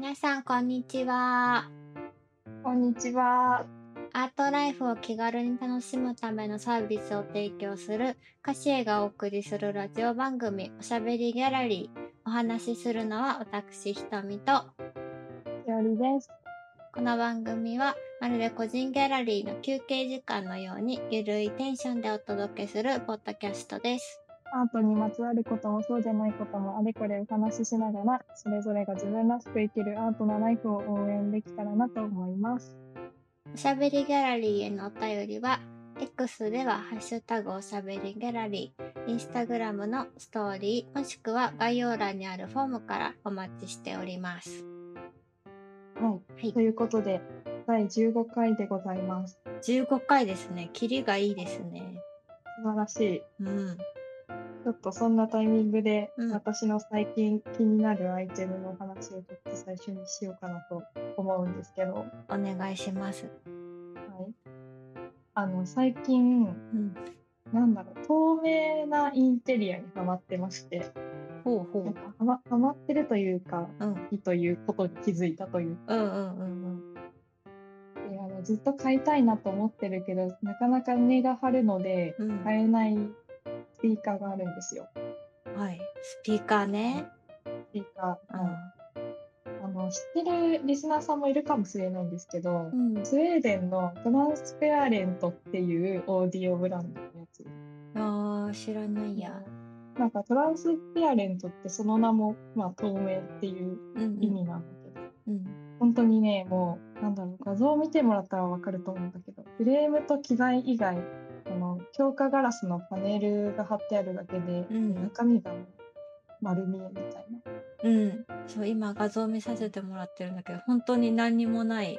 皆さんこんにちは。こんにちは。アートライフを気軽に楽しむためのサービスを提供するカシエがお送りするラジオ番組おしゃべりギャラリー。お話しするのは私ひとみとよりです。この番組はまるで個人ギャラリーの休憩時間のようにゆるいテンションでお届けするポッドキャストです。アートにまつわることもそうじゃないこともあれこれお話ししながら、それぞれが自分らしく生きるアートなライフを応援できたらなと思います。おしゃべりギャラリーへのお便りは X ではハッシュタグおしゃべりギャラリー、インスタグラムのストーリー、もしくは概要欄にあるフォームからお待ちしております。は。はいいと。いうことで、第15回でございます。15回ですね。キリがいいですね。素晴らしい。うん。ちょっとそんなタイミングで、うん私の最近気になるアイテムの話をちょっと最初にしようかなと思うんですけど、はい。お願いします。あの、最近、うん。なんだろう、透明なインテリアにハマってまして、ほうほう。なんかハマハマってるというか、うん。いいということに気づいたといううんうんうんであのずっと買いたいなと思ってるけどなかなか値が張るので。買えないスピーカーがあるんですよ。はい。スピーカーね。スピーカー、うん。あの知ってるリスナーさんもいるかもしれないんですけど、うん。スウェーデンのトランスペアレントっていうオーディオブランドのやつ。ああ、知らないや。なんかトランスペアレントってその名も、まあ、透明っていううん意味なんだけど、うん。本当にね、もう、なんだろう、画像を見てもらったらわかると思うんだけど、フレームと機材以外、この強化ガラスのパネルが貼ってあるだけで、うん中身が丸見えみたいな。うん。そう、今画像見させてもらってるんだけど、本当に何にもない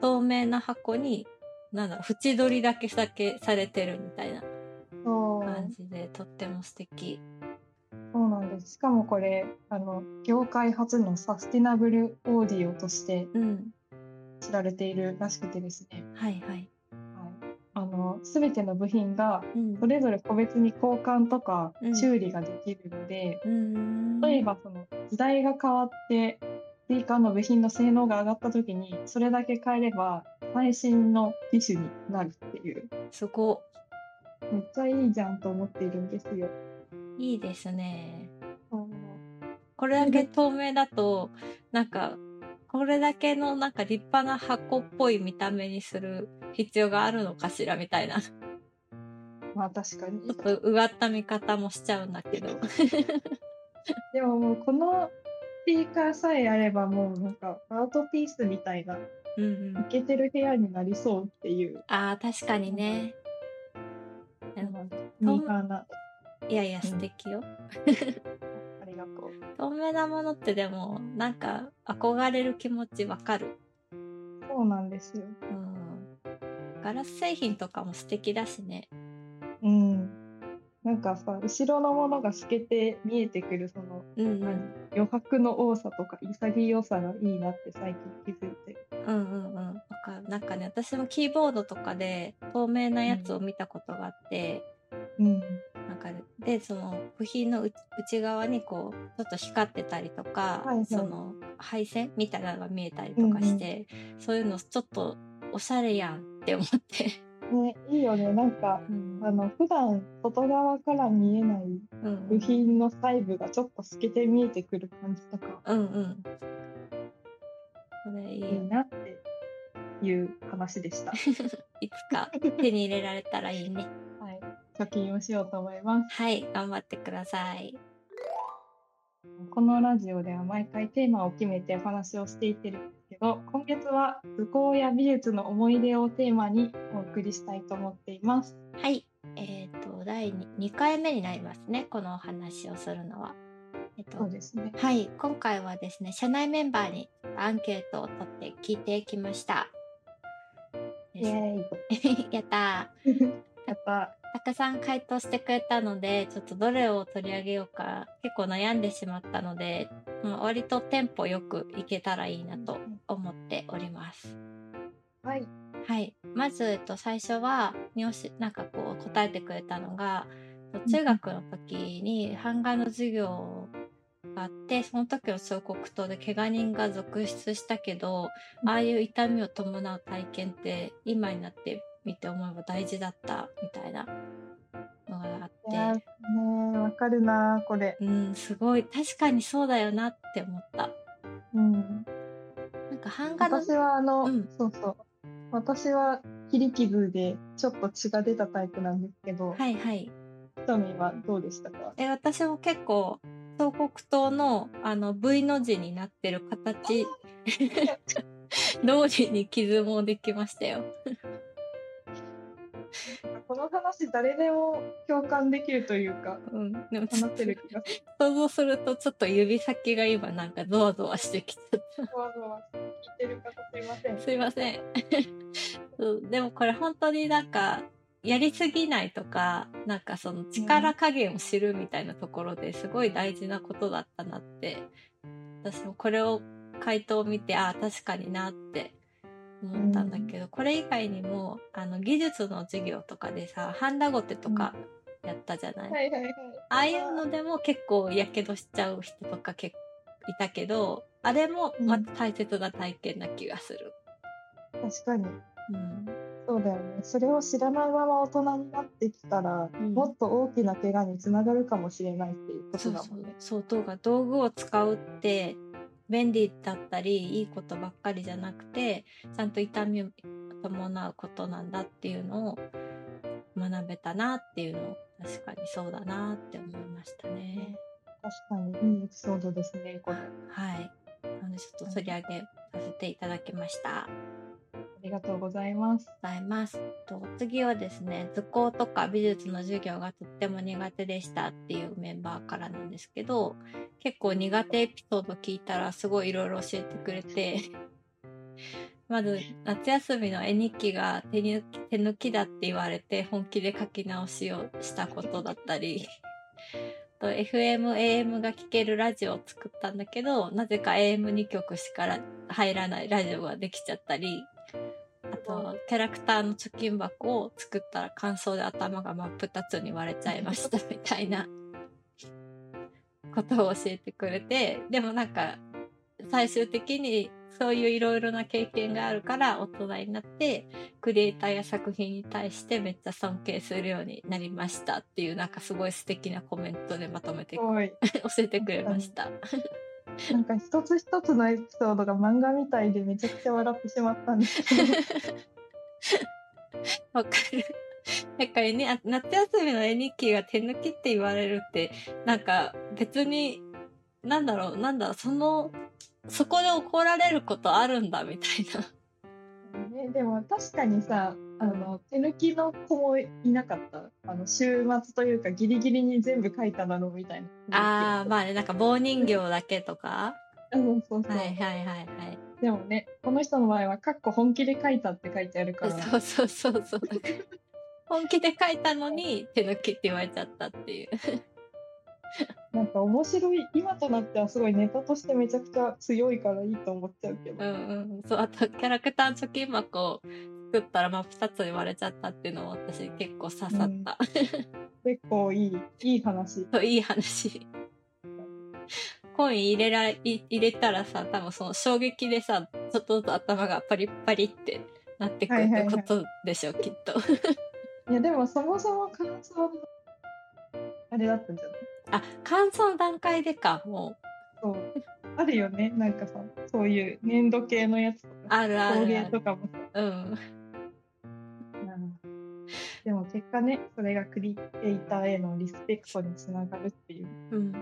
透明な箱に、なんだ縁取りだけだけされてるみたいな感じで、とっても素敵。そうなんです。しかもこれ、あの、業界初のサスティナブルオーディオとしてうん。知られているらしくてですね、はいはい。はい。あの、すべての部品が、うんそれぞれ個別に交換とかうん修理ができるので、うーん。例えばその時代が変わってスピーカーの部品の性能が上がった時にそれだけ変えれば最新の機種になるっていうすごめっちゃいいじゃんと思っているんですよ。いいですね。これだけ透明だと、なんか、これだけのなんか立派な箱っぽい見た目にする必要があるのかしらみたいな、ちまあ確かにょっとうがった見方もしちゃうんだけど。でももうこのスピーカーさえあればもうなんかアートピースみたいなうんうんイ。ケてる部屋になりそうっていうああ、確かにね。うんいやいや、素敵よ。透明なものってでも、なんか憧れる気持ちわかる。そうなんですよ。うん。ガラス製品とかも素敵だしね。うん。なんかさ後ろのものが透けて見えてくるそのうんうん。余白の多さとか潔さがいいなって最近気づいて。うんうんうん。なんかなんかね、私もキーボードとかで透明なやつを見たことがあって、うん。なんかで、その部品の内内側にこう、ちょっと光ってたりとか、はいはいその配線みたいなのが見えたりとかして、そういうのちょっとおしゃれやんって思って。ね、いいよね。なんか、うんあの、普段外側から見えないうん部品の細部がちょっと透けて見えてくる感じとか、うんうん。それいいいいなっていう話でした。いつか手に入れられたらいいね。はい。貯金をしようと思います。はい、頑張ってください。このラジオでは毎回テーマを決めてお話をしていってるんですけど、今月は図工や美術の思い出をテーマにお送りしたいと思っています。はい。えっ、と、第 2, 回目になりますね。このお話をするのは。えっ、と、そうですね。はい。今回はですね、社内メンバーにアンケートを取って聞いてきました。イエーイ。やったー。やった。たくさん回答してくれたので、ちょっとどれを取り上げようか結構悩んでしまったので、まあ割とテンポよくいけたらいいなと思っております。はい。はい。まず、えっと、最初は、におし、なんかこう、答えてくれたのが、中学の時に版画の授業があってその時の彫刻刀で怪我人が続出したけどああいう痛みを伴う体験って今になってみて思えば大事だったみたいなのがあってねわかるなこれ。うんすごい確かにそうだよなって思った。うん。なんか版画の私はあの、うんそうそう。私は切り傷でちょっと血が出たタイプなんですけど、はいはいひとみはどうでしたか？え私も結構彫刻刀のあの V の字になってる形通り に傷もできましたよ。この話誰でも共感できるというか、うん、でも話せる気がする。想像するとちょっと指先が今なんかゾワゾワしてきちゃった。そわそわ聞いてる方すいません。すいません。そうでもこれ本当になんかやりすぎないとかなんかその力加減を知るみたいなところですごい大事なことだったなって私もこれを回答を見てああ確かになって思ったんだけど、これ以外にもあの技術の授業とかでさハンダゴテとかやったじゃない、はいはいはい。ああいうのでも結構やけどしちゃう人とか結構いたけどあれもまた大切な体験な気がする。確かに。うんそうだよね。それを知らないまま大人になってきたら、うんもっと大きな怪我につながるかもしれないっていうこそうそうんとだもね。そう道具道具を使うって便利だったりいいことばっかりじゃなくてちゃんと痛みを伴うことなんだっていうのを学べたなっていうのを確かにそうだなって思いましたね。確かにいいエピソードですね、これ。はい。なのでちょっと取り上げさせていただきました。ありがとうございます。ございます。と次はですね図工とか美術の授業がとっても苦手でしたっていうメンバーからなんですけど結構苦手エピソード聞いたらすごいいろいろ教えてくれて。まず夏休みの絵日記が手に手抜きだって言われて本気で書き直しをしたことだったり。と FM、AM が聴けるラジオを作ったんだけどなぜか AM2 曲しか入らないラジオができちゃったり。あと、キャラクターの貯金箱を作ったら感想で頭が真っ二つに割れちゃいましたみたいな。ことを教えてくれて、でもなんか、最終的にそういういろいろな経験があるから大人になって、クリエイターや作品に対してめっちゃ尊敬するようになりましたっていうなんかすごい素敵なコメントでまとめて。教えてくれました。なんか一つ一つのエピソードが漫画みたいでめちゃくちゃ笑ってしまったんですけど。わかる。だからね、あ夏休みの絵日記が手抜きって言われるって、なんか別に、なんだろう、なんだろう、その、そこで怒られることあるんだみたいな。ね、でも確かにさあの手抜きの子もいなかった？あの週末というかギリギリに全部書いただろうみたいな。ああ、まあね、なんか棒人形だけとか？あそうそうそう、はいはいはいはい。でもねこの人の場合は「かっこ本気で書いた」って書いてあるからそうそうそうそう。本気で書いたのに手抜きって言われちゃったっていう。なんか面白い今となってはすごいネタとしてめちゃくちゃ強いからいいと思っちゃうけど、うんうん。そう、あとキャラクター貯金箱を作ったら真っ二つに割れちゃったっていうのも私結構刺さった。結構いいいい話そういい話。コイン入れらい入れたらさ、多分その衝撃でさ、ちょっとずつ頭がパリッパリってなってくるってことでしょ、きっと。いやでもそもそも感想のあれだったんじゃない？あ、感想の段階でか、もう。そうあるよねなんかさそういう粘土系のやつとかあるあるある。とかもさうん。うんでも結果ねそれがクリエイターへのリスペクトにつながるっていううん。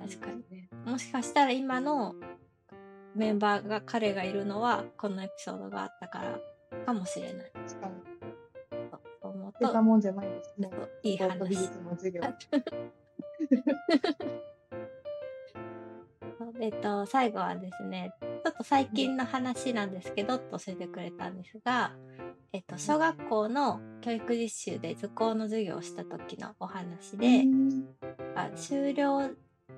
確かにね。もしかしたら今のメンバーが彼がいるのは、このエピソードがあったからかもしれない。確かにてたと、もんじゃないですね。いい話。術の授業。えっと、最後はですね、ちょっと最近の話なんですけど、と教えてくれたんですが、えっと、小学校の教育実習で図工の授業をした時のお話で、うん。あ終了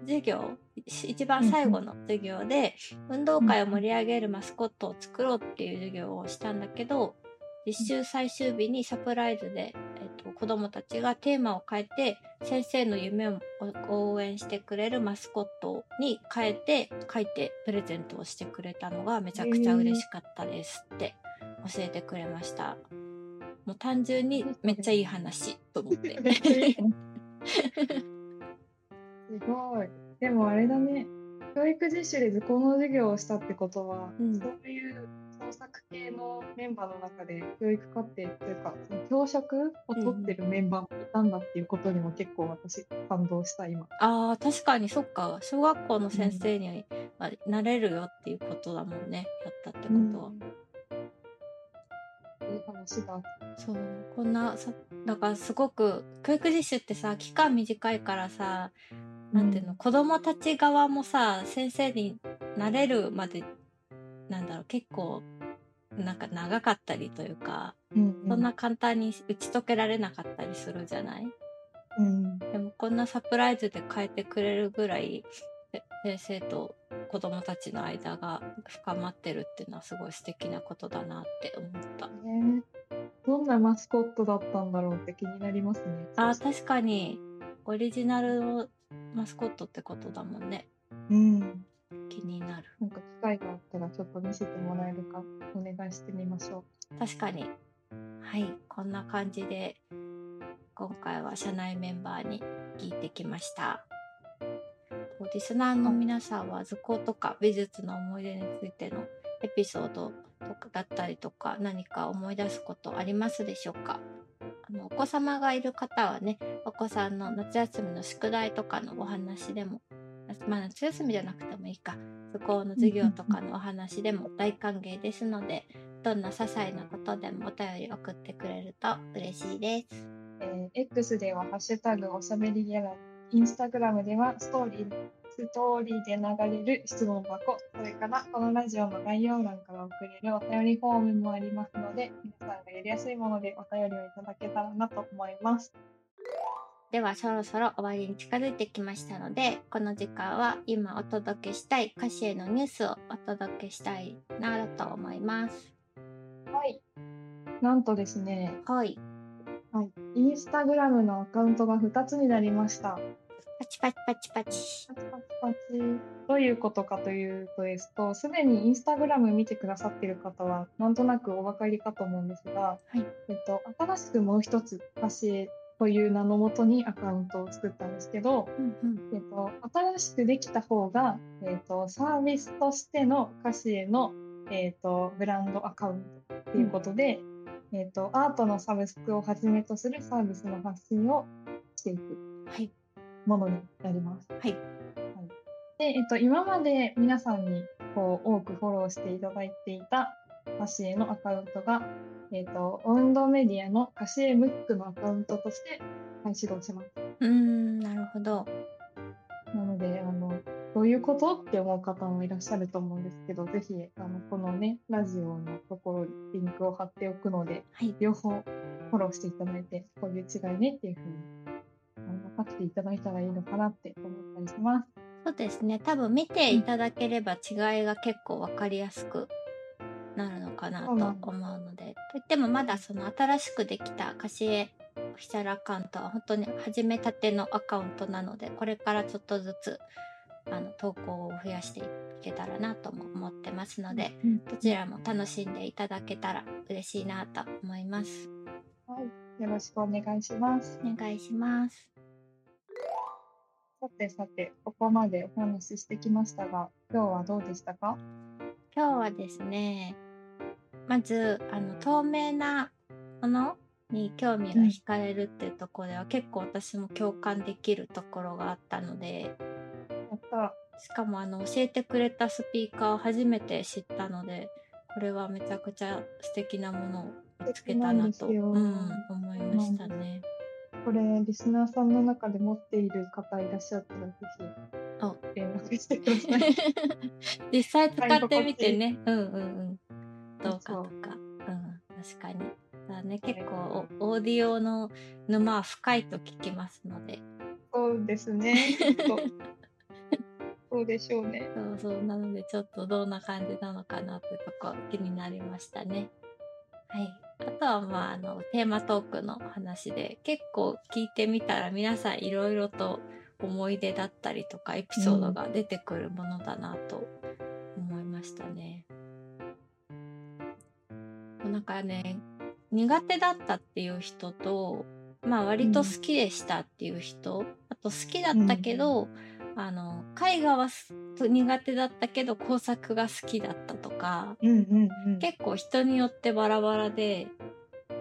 授業し一番最後の授業で運動会を盛り上げるマスコットを作ろうっていう授業をしたんだけど実習最終日にサプライズで、えっと、子供たちがテーマを変えて先生の夢を応援してくれるマスコットに変えて書いてプレゼントをしてくれたのがめちゃくちゃ嬉しかったですって教えてくれました。もう単純にめっちゃいい話と思って。すごい。でもあれだね。教育実習で図工の授業をしたってことは、うんそういう創作系のメンバーの中で教育課程というか、その教職を取ってるメンバーもいたんだっていうことにも結構私感動した今。ああ確かにそっか小学校の先生にはなれるよっていうことだもんねやったってことは。いい話だ。そうこんなさだからすごく教育実習ってさ期間短いからさなんていうの、うん子供たち側もさ先生になれるまでなんだろう結構なんか長かったりというか、うんそんな簡単に打ち解けられなかったりするじゃない？うん。でもこんなサプライズで変えてくれるぐらいせ先生と子供たちの間が深まってるっていうのはすごい素敵なことだなって思った。ねどんなマスコットだったんだろうって気になりますね。あー確かにオリジナルのマスコットってことだもんねうん。気になる。なんか機会があったらちょっと見せてもらえるかお願いしてみましょ確かに。はいこんな感じで今回は社内メンバーに聞いてきました。リスナーの皆さんは図工とか美術の思い出についてのエピソードとかだったりとか何か思い出すことありますでしょうか？あのお子様がいる方はねお子さんの夏休みの宿題とかのお話でもまあ夏休みじゃなくてもいいか図工の授業とかのお話でも大歓迎ですのでどんな些細なことでもお便り送ってくれると嬉しいです。えー X ではハッシュタグおしゃべりギャラ、インスタグラムではストーリー、ストーリーで流れる質問箱、それからこのラジオの概要欄から送れるお便りフォームもありますので、皆さんがやりやすいものでお便りをいただけたらなと思います。ではそろそろ終わりに近づいてきましたのでこの時間は今お届けしたい歌詞へのニュースをお届けしたいなと思います。はい。なんとですね、はい。はい、インスタグラムのアカウントが2つになりました。パチパチパチパチ。パチパチパチ。どういうことかというとですと、すでにインスタグラム見てくださっている方は、なんとなくお分かりかと思うんですが、はいえっと、新しくもう一つ、歌詞という名のもとにアカウントを作ったんですけど、うんうん。えっと、新しくできた方が、えっと、サービスとしての歌詞への、えっと、ブランドアカウントということで、えっと、アートのサブスクをはじめとするサービスの発信をしていくはい。ものになります。はい。で、えっと、今まで皆さんにこう多くフォローしていただいていた歌詞へのアカウントが、えっと、オウンドメディアの歌詞へムックのアカウントとして再始動します。うーん、なるほど。なので、あの、どういうことって思う方もいらっしゃると思うんですけど、ぜひ、あの、このね、ラジオのところにリンクを貼っておくので、はい。両方フォローしていただいて、こういう違いねっていうふうに、分かっていただいたらいいのかなって思ったりします。そうですね。多分見ていただければ違いが結構わかりやすくなるのかなと思うので。といってもまだその新しくできたカシエオフィシャルアカウントは本当に始めたてのアカウントなので、これからちょっとずつあの投稿を増やしていけたらなとも思ってますので、うんどちらも楽しんでいただけたら嬉しいなと思います。はい。よろしくお願いします。お願いします。さてさて、ここまでお話ししてきましたが、今日はどうでしたか？今日はですねまずあの透明なものに興味が惹かれるっていうところでは、結構私も共感できるところがあったので。しかもあの教えてくれたスピーカーを初めて知ったのでこれはめちゃくちゃ素敵なものを見つけたなと、うん思いましたね。これ、リスナーさんの中で持っている方いらっしゃったら、ぜ連絡してください。実際使ってみてね。うんうんうん。どうかとか。うん確かに。だね結構おオーディオの沼は深いと聞きますので。そうですね。そうでしょうね。そうそう。なのでちょっとどんな感じなのかなってとこ気になりましたね。はい。あとはまああのテーマトークの話で結構聞いてみたら皆さんいろいろと思い出だったりとかエピソードが出てくるものだなと思いましたね。なんかね苦手だったっていう人とまあ割と好きでしたっていう人、あと好きだったけど、あの絵画は苦手だったけど工作が好きだったとか、うんうんうん、結構人によってバラバラで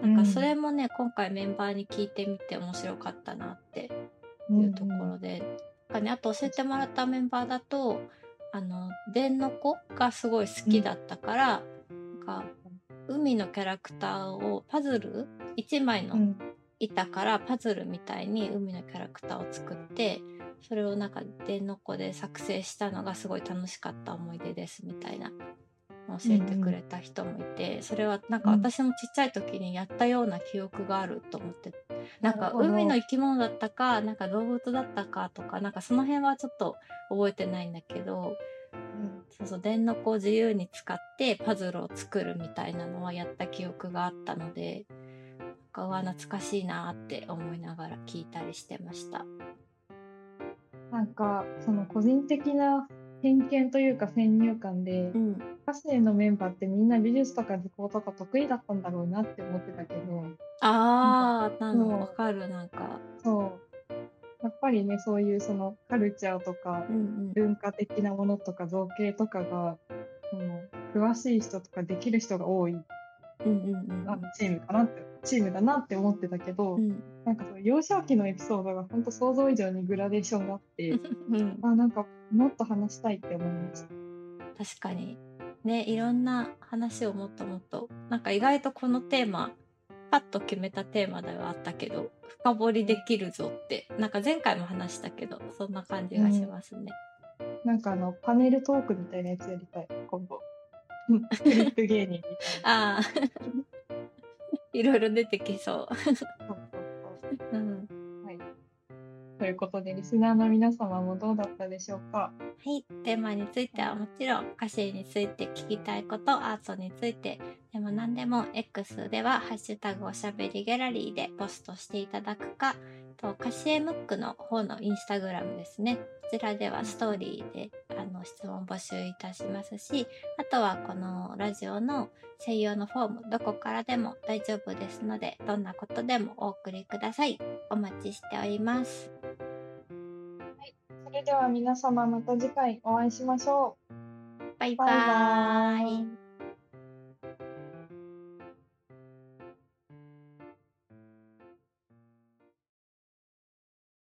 なんかそれもね、今回メンバーに聞いてみて面白かったなっていうところで、うんあと教えてもらったメンバーだとあの電の子がすごい好きだったから、うん、なんか海のキャラクターをパズル？1枚の板からパズルみたいに海のキャラクターを作ってそれをなんか電の子で作成したのがすごい楽しかった思い出ですみたいな。教えてくれた人もいて、それはなんか私もちっちゃい時にやったような記憶があると思ってなんか海の生き物だったかなんか動物だったかとかなんかその辺はちょっと覚えてないんだけど、うん、そうそう電の子を自由に使ってパズルを作るみたいなのはやった記憶があったのでなんかは懐かしいなって思いながら聞いたりしてました。なんかその個人的な偏見というか先入観で、うん、歌生のメンバーってみんな美術とか図工とか得意だったんだろうなって思ってたけどああなんかわかるなんか。そう。やっぱりねそういうそのカルチャーとか、文化的なものとか造形とかが、その詳しい人とかできる人が多い、うんうんうん、あのチームかなってチームだなって思ってたけど、うん、なんかその幼少期のエピソードが本当想像以上にグラデーションがあって、うん、あなんかもっと話したいって思いました。確かにねいろんな話をもっともっとなんか意外とこのテーマパッと決めたテーマではあったけど深掘りできるぞってなんか前回も話したけどそんな感じがしますね。うん、なんかあのパネルトークみたいなやつやりたい今度。クリップ芸人みたいな。ああ。いろいろ出てきそう。うん、はい。ということで、リスナーの皆様もどうだったでしょうか？はい。テーマについてはもちろん、歌詞について聞きたいこと、アートについて、でも何でも X では、ハッシュタグおしゃべりギャラリーでポストしていただくか、と、カシエムックの方のインスタグラムですね。こちらではストーリーであの質問募集いたしますし、あとはこのラジオの専用のフォーム、どこからでも大丈夫ですので、どんなことでもお送りください。お待ちしております。では皆様また次回お会いしましょう。バイバーイ。バイバ